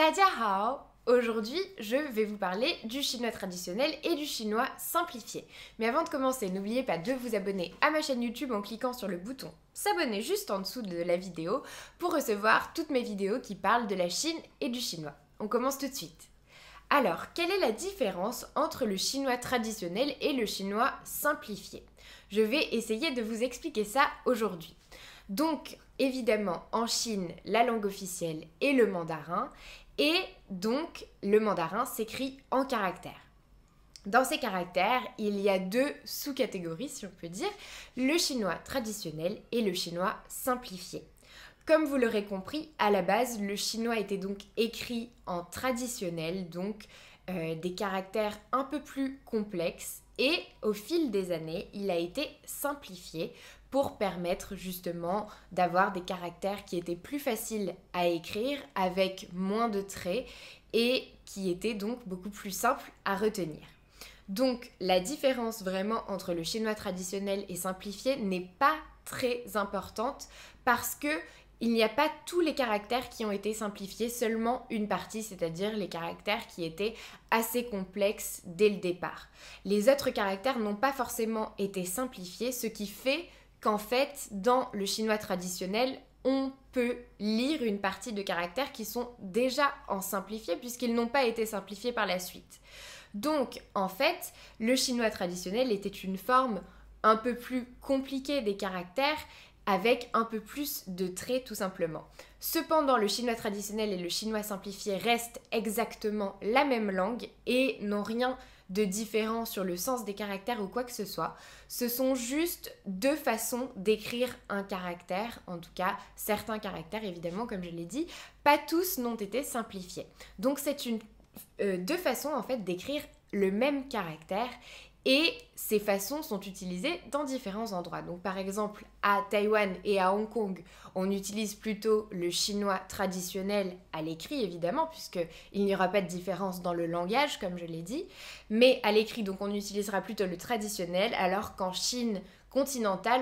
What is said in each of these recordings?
Hao Aujourd'hui, je vais vous parler du chinois traditionnel et du chinois simplifié. Mais avant de commencer, n'oubliez pas de vous abonner à ma chaîne YouTube en cliquant sur le bouton s'abonner juste en dessous de la vidéo pour recevoir toutes mes vidéos qui parlent de la Chine et du chinois. On commence tout de suite. Alors, quelle est la différence entre le chinois traditionnel et le chinois simplifié? Je vais essayer de vous expliquer ça aujourd'hui. Donc, évidemment, en Chine, la langue officielle est le mandarin, et donc le mandarin s'écrit en caractères. Dans ces caractères, il y a deux sous-catégories, si on peut dire, le chinois traditionnel et le chinois simplifié. Comme vous l'aurez compris, à la base, le chinois était donc écrit en traditionnel, donc euh, des caractères un peu plus complexes, et au fil des années, il a été simplifié pour permettre justement d'avoir des caractères qui étaient plus faciles à écrire avec moins de traits et qui étaient donc beaucoup plus simples à retenir. Donc la différence vraiment entre le chinois traditionnel et simplifié n'est pas très importante parce que il n'y a pas tous les caractères qui ont été simplifiés, seulement une partie, c'est-à-dire les caractères qui étaient assez complexes dès le départ. Les autres caractères n'ont pas forcément été simplifiés, ce qui fait qu'en fait, dans le chinois traditionnel, on peut lire une partie de caractères qui sont déjà en simplifié puisqu'ils n'ont pas été simplifiés par la suite. Donc, en fait, le chinois traditionnel était une forme un peu plus compliquée des caractères avec un peu plus de traits tout simplement. Cependant, le chinois traditionnel et le chinois simplifié restent exactement la même langue et n'ont rien de différent sur le sens des caractères ou quoi que ce soit. Ce sont juste deux façons d'écrire un caractère, en tout cas certains caractères évidemment comme je l'ai dit, pas tous n'ont été simplifiés. Donc c'est euh, deux façons en fait d'écrire le même caractère et ces façons sont utilisées dans différents endroits. Donc par exemple à Taïwan et à Hong Kong, on utilise plutôt le chinois traditionnel à l'écrit évidemment puisqu'il n'y aura pas de différence dans le langage comme je l'ai dit, mais à l'écrit donc on utilisera plutôt le traditionnel alors qu'en Chine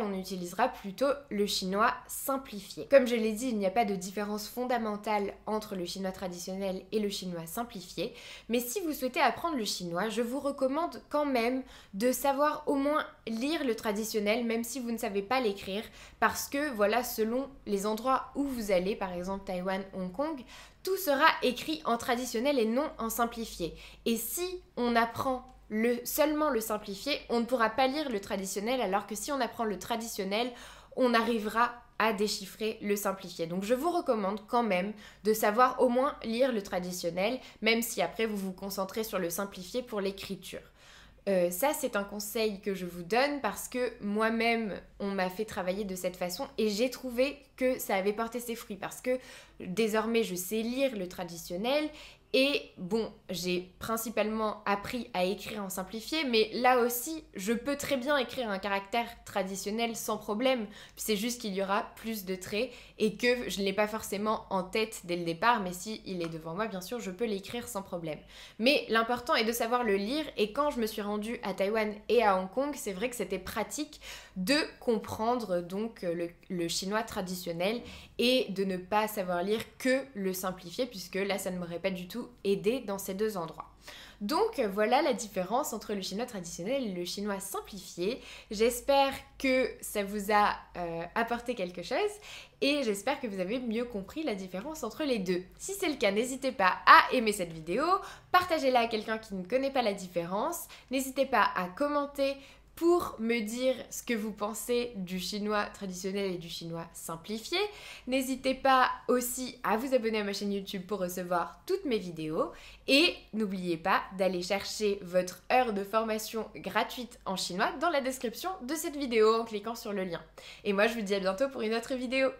on utilisera plutôt le chinois simplifié. Comme je l'ai dit, il n'y a pas de différence fondamentale entre le chinois traditionnel et le chinois simplifié, mais si vous souhaitez apprendre le chinois, je vous recommande quand même de savoir au moins lire le traditionnel, même si vous ne savez pas l'écrire, parce que voilà, selon les endroits où vous allez, par exemple Taïwan, Hong Kong, tout sera écrit en traditionnel et non en simplifié. Et si on apprend le, seulement le simplifié, on ne pourra pas lire le traditionnel, alors que si on apprend le traditionnel, on arrivera à déchiffrer le simplifié. Donc je vous recommande quand même de savoir au moins lire le traditionnel, même si après vous vous concentrez sur le simplifié pour l'écriture. Euh, ça, c'est un conseil que je vous donne parce que moi-même, on m'a fait travailler de cette façon et j'ai trouvé que ça avait porté ses fruits parce que désormais, je sais lire le traditionnel et bon, j'ai principalement appris à écrire en simplifié, mais là aussi, je peux très bien écrire un caractère traditionnel sans problème. C'est juste qu'il y aura plus de traits et que je ne l'ai pas forcément en tête dès le départ, mais si il est devant moi, bien sûr, je peux l'écrire sans problème. Mais l'important est de savoir le lire et quand je me suis rendue à Taïwan et à Hong Kong, c'est vrai que c'était pratique de comprendre donc le, le chinois traditionnel et de ne pas savoir lire que le simplifié puisque là, ça ne m'aurait pas du tout aider dans ces deux endroits. Donc voilà la différence entre le chinois traditionnel et le chinois simplifié. J'espère que ça vous a euh, apporté quelque chose et j'espère que vous avez mieux compris la différence entre les deux. Si c'est le cas, n'hésitez pas à aimer cette vidéo, partagez-la à quelqu'un qui ne connaît pas la différence, n'hésitez pas à commenter pour me dire ce que vous pensez du chinois traditionnel et du chinois simplifié. N'hésitez pas aussi à vous abonner à ma chaîne YouTube pour recevoir toutes mes vidéos. Et n'oubliez pas d'aller chercher votre heure de formation gratuite en chinois dans la description de cette vidéo en cliquant sur le lien. Et moi je vous dis à bientôt pour une autre vidéo.